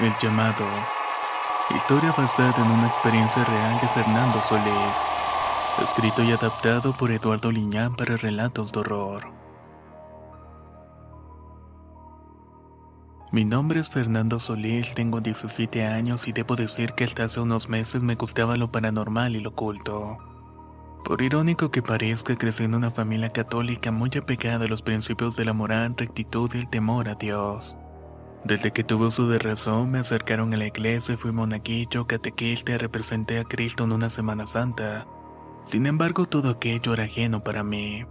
El llamado. Historia basada en una experiencia real de Fernando Solís. Escrito y adaptado por Eduardo Liñán para relatos de horror. Mi nombre es Fernando Solís, tengo 17 años y debo decir que hasta hace unos meses me gustaba lo paranormal y lo oculto. Por irónico que parezca, crecí en una familia católica muy apegada a los principios de la moral, rectitud y el temor a Dios. Desde que tuve uso de razón, me acercaron a la iglesia y fui monaguillo, catequista representé a Cristo en una Semana Santa. Sin embargo, todo aquello era ajeno para mí.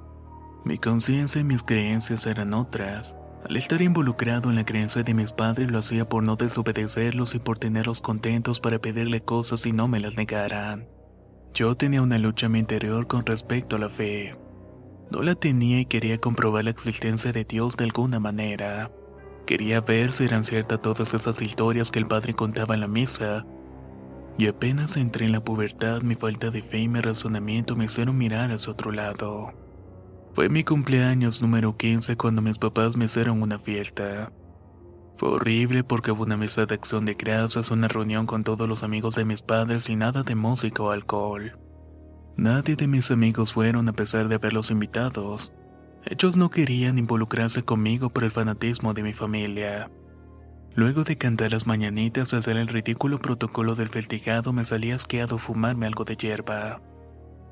Mi conciencia y mis creencias eran otras. Al estar involucrado en la creencia de mis padres, lo hacía por no desobedecerlos y por tenerlos contentos para pedirle cosas y no me las negaran. Yo tenía una lucha en mi interior con respecto a la fe. No la tenía y quería comprobar la existencia de Dios de alguna manera. Quería ver si eran ciertas todas esas historias que el padre contaba en la misa. Y apenas entré en la pubertad, mi falta de fe y mi razonamiento me hicieron mirar hacia otro lado. Fue mi cumpleaños número 15 cuando mis papás me hicieron una fiesta. Fue horrible porque hubo una mesa de acción de gracias, una reunión con todos los amigos de mis padres y nada de música o alcohol. Nadie de mis amigos fueron a pesar de haberlos invitados. Ellos no querían involucrarse conmigo por el fanatismo de mi familia. Luego de cantar las mañanitas y hacer el ridículo protocolo del festejado, me salí asqueado fumarme algo de hierba.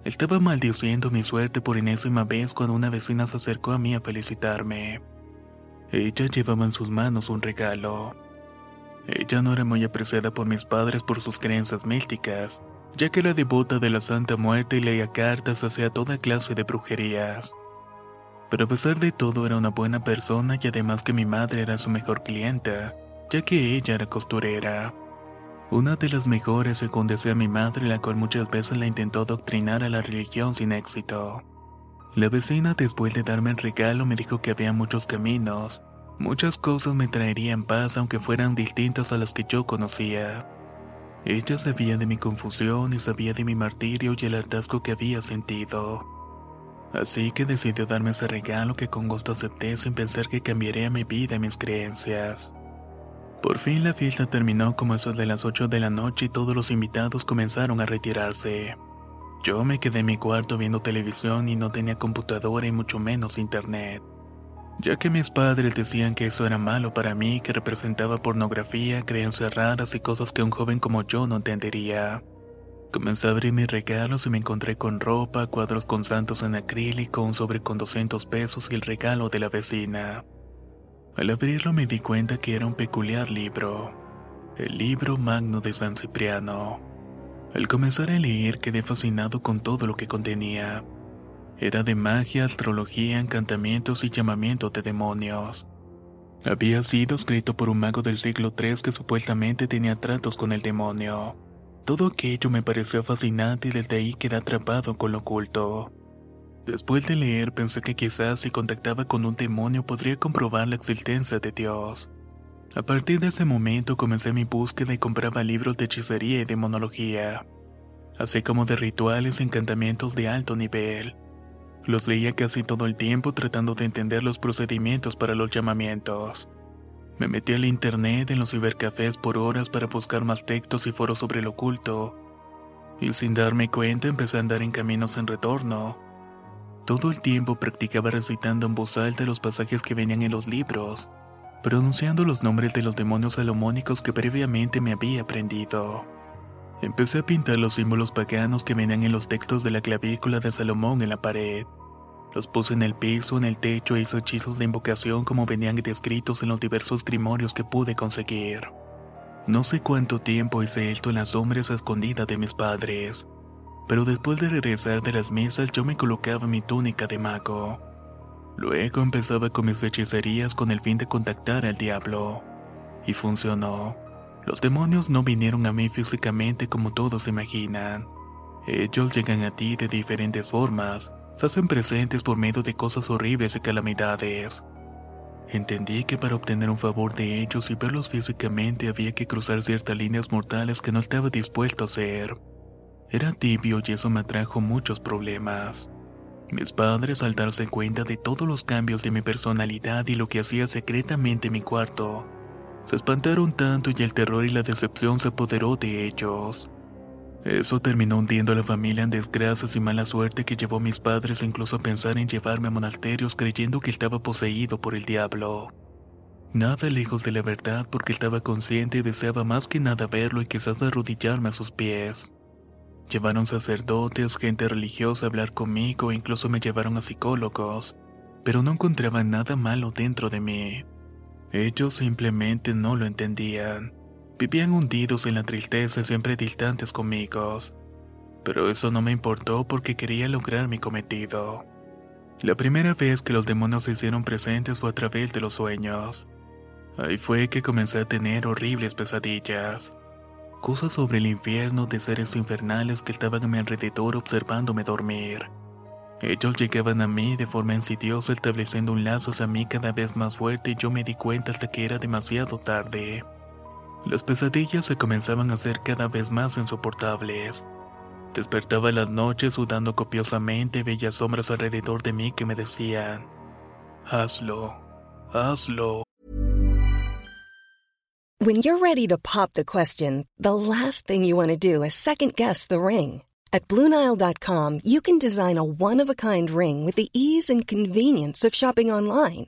Estaba maldiciendo mi suerte por enésima vez cuando una vecina se acercó a mí a felicitarme. Ella llevaba en sus manos un regalo. Ella no era muy apreciada por mis padres por sus creencias místicas, ya que era devota de la Santa Muerte y leía cartas hacia toda clase de brujerías pero a pesar de todo era una buena persona y además que mi madre era su mejor clienta, ya que ella era costurera. Una de las mejores según decía mi madre, la cual muchas veces la intentó adoctrinar a la religión sin éxito. La vecina después de darme el regalo me dijo que había muchos caminos, muchas cosas me traerían paz aunque fueran distintas a las que yo conocía. Ella sabía de mi confusión y sabía de mi martirio y el hartazgo que había sentido. Así que decidió darme ese regalo que con gusto acepté sin pensar que cambiaría mi vida y mis creencias. Por fin la fiesta terminó como eso de las 8 de la noche y todos los invitados comenzaron a retirarse. Yo me quedé en mi cuarto viendo televisión y no tenía computadora y mucho menos internet. Ya que mis padres decían que eso era malo para mí, que representaba pornografía, creencias raras y cosas que un joven como yo no entendería. Comencé a abrir mis regalos y me encontré con ropa, cuadros con santos en acrílico, un sobre con 200 pesos y el regalo de la vecina. Al abrirlo me di cuenta que era un peculiar libro, el libro magno de San Cipriano. Al comenzar a leer quedé fascinado con todo lo que contenía. Era de magia, astrología, encantamientos y llamamientos de demonios. Había sido escrito por un mago del siglo III que supuestamente tenía tratos con el demonio. Todo aquello me pareció fascinante y desde ahí quedé atrapado con lo oculto. Después de leer pensé que quizás si contactaba con un demonio podría comprobar la existencia de Dios. A partir de ese momento comencé mi búsqueda y compraba libros de hechicería y demonología, así como de rituales y encantamientos de alto nivel. Los leía casi todo el tiempo tratando de entender los procedimientos para los llamamientos. Me metí al internet en los cibercafés por horas para buscar más textos y foros sobre lo oculto, y sin darme cuenta empecé a andar en caminos en retorno. Todo el tiempo practicaba recitando en voz alta los pasajes que venían en los libros, pronunciando los nombres de los demonios salomónicos que previamente me había aprendido. Empecé a pintar los símbolos paganos que venían en los textos de la clavícula de Salomón en la pared. Los puse en el piso, en el techo e hice hechizos de invocación como venían descritos en los diversos grimorios que pude conseguir. No sé cuánto tiempo hice esto en las sombras escondidas de mis padres, pero después de regresar de las mesas yo me colocaba mi túnica de mago. Luego empezaba con mis hechicerías con el fin de contactar al diablo. Y funcionó. Los demonios no vinieron a mí físicamente como todos imaginan. Ellos llegan a ti de diferentes formas, se hacen presentes por medio de cosas horribles y calamidades. Entendí que para obtener un favor de ellos y verlos físicamente había que cruzar ciertas líneas mortales que no estaba dispuesto a hacer. Era tibio y eso me trajo muchos problemas. Mis padres, al darse cuenta de todos los cambios de mi personalidad y lo que hacía secretamente en mi cuarto, se espantaron tanto y el terror y la decepción se apoderó de ellos. Eso terminó hundiendo a la familia en desgracias y mala suerte que llevó a mis padres incluso a pensar en llevarme a monasterios creyendo que estaba poseído por el diablo. Nada lejos de la verdad porque estaba consciente y deseaba más que nada verlo y quizás arrodillarme a sus pies. Llevaron sacerdotes, gente religiosa a hablar conmigo e incluso me llevaron a psicólogos, pero no encontraban nada malo dentro de mí. Ellos simplemente no lo entendían. Vivían hundidos en la tristeza siempre distantes conmigo. Pero eso no me importó porque quería lograr mi cometido. La primera vez que los demonios se hicieron presentes fue a través de los sueños. Ahí fue que comencé a tener horribles pesadillas. Cosas sobre el infierno de seres infernales que estaban a mi alrededor observándome dormir. Ellos llegaban a mí de forma insidiosa estableciendo un lazo hacia mí cada vez más fuerte y yo me di cuenta hasta que era demasiado tarde. Las pesadillas se comenzaban a hacer cada vez más insoportables. Despertaba las noches sudando copiosamente veía sombras alrededor de mí que me decían, hazlo, hazlo. When you're ready to pop the question, the last thing you want to do is second guess the ring. At Bluenile.com, you can design a one of a kind ring with the ease and convenience of shopping online.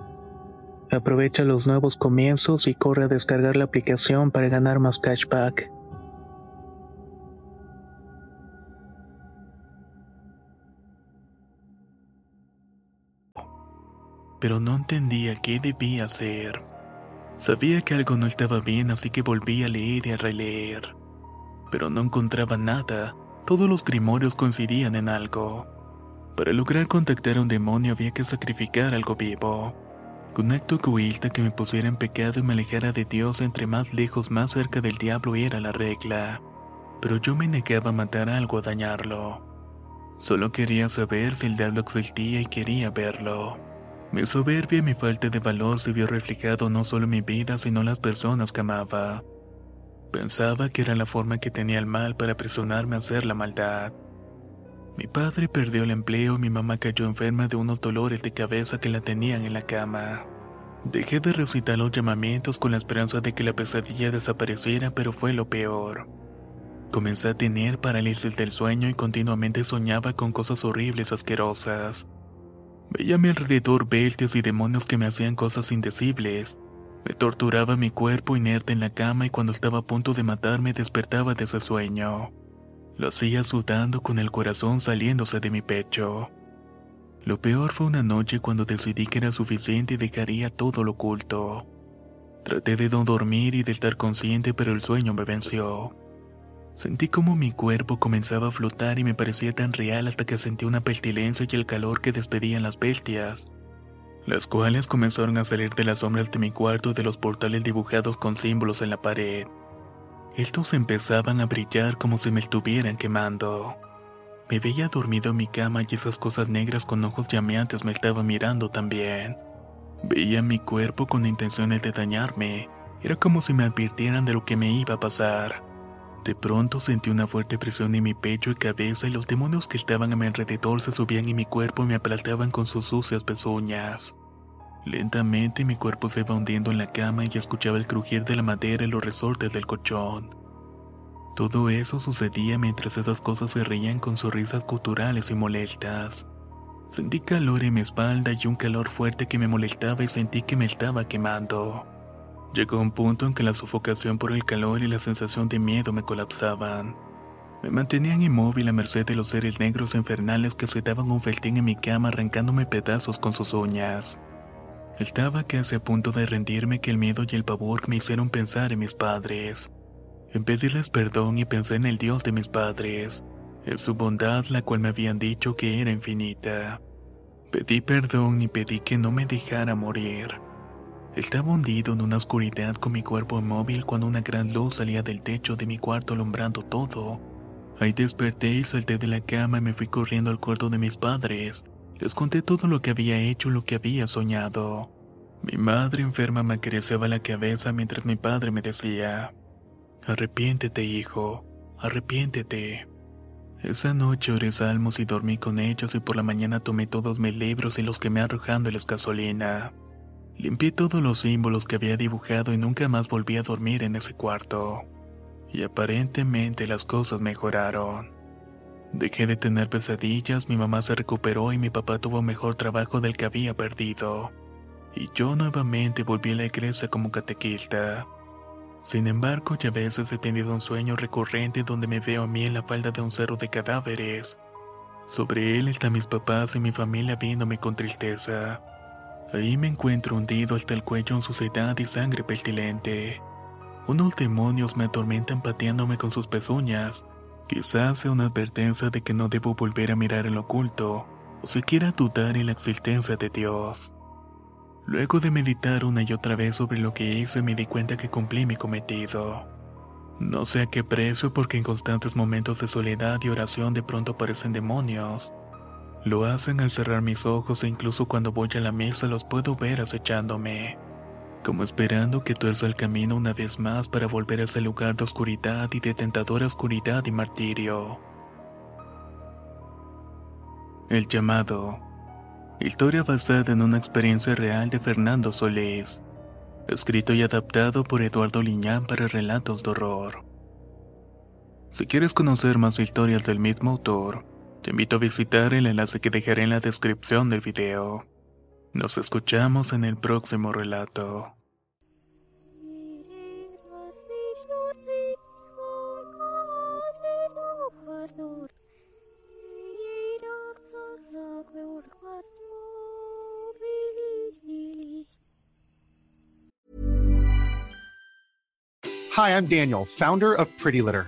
Aprovecha los nuevos comienzos y corre a descargar la aplicación para ganar más cashback. Pero no entendía qué debía hacer. Sabía que algo no estaba bien, así que volví a leer y a releer. Pero no encontraba nada. Todos los grimorios coincidían en algo. Para lograr contactar a un demonio había que sacrificar algo vivo. Un acto egoísta que me pusiera en pecado y me alejara de Dios entre más lejos más cerca del diablo era la regla. Pero yo me negaba a matar algo a dañarlo. Solo quería saber si el diablo existía y quería verlo. Mi soberbia y mi falta de valor se vio reflejado no solo en mi vida, sino en las personas que amaba. Pensaba que era la forma que tenía el mal para presionarme a hacer la maldad. Mi padre perdió el empleo y mi mamá cayó enferma de unos dolores de cabeza que la tenían en la cama. Dejé de recitar los llamamientos con la esperanza de que la pesadilla desapareciera, pero fue lo peor. Comencé a tener parálisis del sueño y continuamente soñaba con cosas horribles asquerosas. Veía a mi alrededor bestias y demonios que me hacían cosas indecibles. Me torturaba mi cuerpo inerte en la cama y cuando estaba a punto de matarme despertaba de ese sueño. Lo hacía sudando con el corazón saliéndose de mi pecho. Lo peor fue una noche cuando decidí que era suficiente y dejaría todo lo oculto. Traté de no dormir y de estar consciente, pero el sueño me venció. Sentí como mi cuerpo comenzaba a flotar y me parecía tan real hasta que sentí una pestilencia y el calor que despedían las bestias, las cuales comenzaron a salir de las sombras de mi cuarto y de los portales dibujados con símbolos en la pared. Estos empezaban a brillar como si me estuvieran quemando. Me veía dormido en mi cama y esas cosas negras con ojos llameantes me estaban mirando también. Veía mi cuerpo con intenciones de dañarme. Era como si me advirtieran de lo que me iba a pasar. De pronto sentí una fuerte presión en mi pecho y cabeza y los demonios que estaban a mi alrededor se subían en mi cuerpo y me aplastaban con sus sucias pezuñas. Lentamente mi cuerpo se iba hundiendo en la cama y escuchaba el crujir de la madera y los resortes del colchón. Todo eso sucedía mientras esas cosas se reían con sonrisas culturales y molestas. Sentí calor en mi espalda y un calor fuerte que me molestaba y sentí que me estaba quemando. Llegó un punto en que la sofocación por el calor y la sensación de miedo me colapsaban. Me mantenían inmóvil a merced de los seres negros infernales que se daban un feltín en mi cama arrancándome pedazos con sus uñas. Estaba casi a punto de rendirme que el miedo y el pavor me hicieron pensar en mis padres. En pedirles perdón y pensé en el Dios de mis padres, en su bondad la cual me habían dicho que era infinita. Pedí perdón y pedí que no me dejara morir. Estaba hundido en una oscuridad con mi cuerpo inmóvil cuando una gran luz salía del techo de mi cuarto alumbrando todo. Ahí desperté y salté de la cama y me fui corriendo al cuarto de mis padres. Les conté todo lo que había hecho lo que había soñado. Mi madre enferma me acariciaba la cabeza mientras mi padre me decía, Arrepiéntete, hijo, arrepiéntete. Esa noche oré salmos y dormí con ellos y por la mañana tomé todos mis libros y los quemé arrojándoles gasolina. Limpié todos los símbolos que había dibujado y nunca más volví a dormir en ese cuarto. Y aparentemente las cosas mejoraron. Dejé de tener pesadillas, mi mamá se recuperó y mi papá tuvo mejor trabajo del que había perdido. Y yo nuevamente volví a la iglesia como catequista. Sin embargo, ya a veces he tenido un sueño recurrente donde me veo a mí en la falda de un cerro de cadáveres. Sobre él están mis papás y mi familia viéndome con tristeza. Ahí me encuentro hundido hasta el cuello en suciedad y sangre pestilente. Unos demonios me atormentan pateándome con sus pezuñas, Quizás sea una advertencia de que no debo volver a mirar el oculto o siquiera dudar en la existencia de Dios. Luego de meditar una y otra vez sobre lo que hice me di cuenta que cumplí mi cometido. No sé a qué precio porque en constantes momentos de soledad y oración de pronto aparecen demonios. Lo hacen al cerrar mis ojos e incluso cuando voy a la mesa los puedo ver acechándome. Como esperando que tuerza el camino una vez más para volver a ese lugar de oscuridad y de tentadora oscuridad y martirio. El llamado. Historia basada en una experiencia real de Fernando Solís. Escrito y adaptado por Eduardo Liñán para relatos de horror. Si quieres conocer más historias del mismo autor, te invito a visitar el enlace que dejaré en la descripción del video. Nos escuchamos en el próximo relato. Hi, I'm Daniel, founder of Pretty Litter.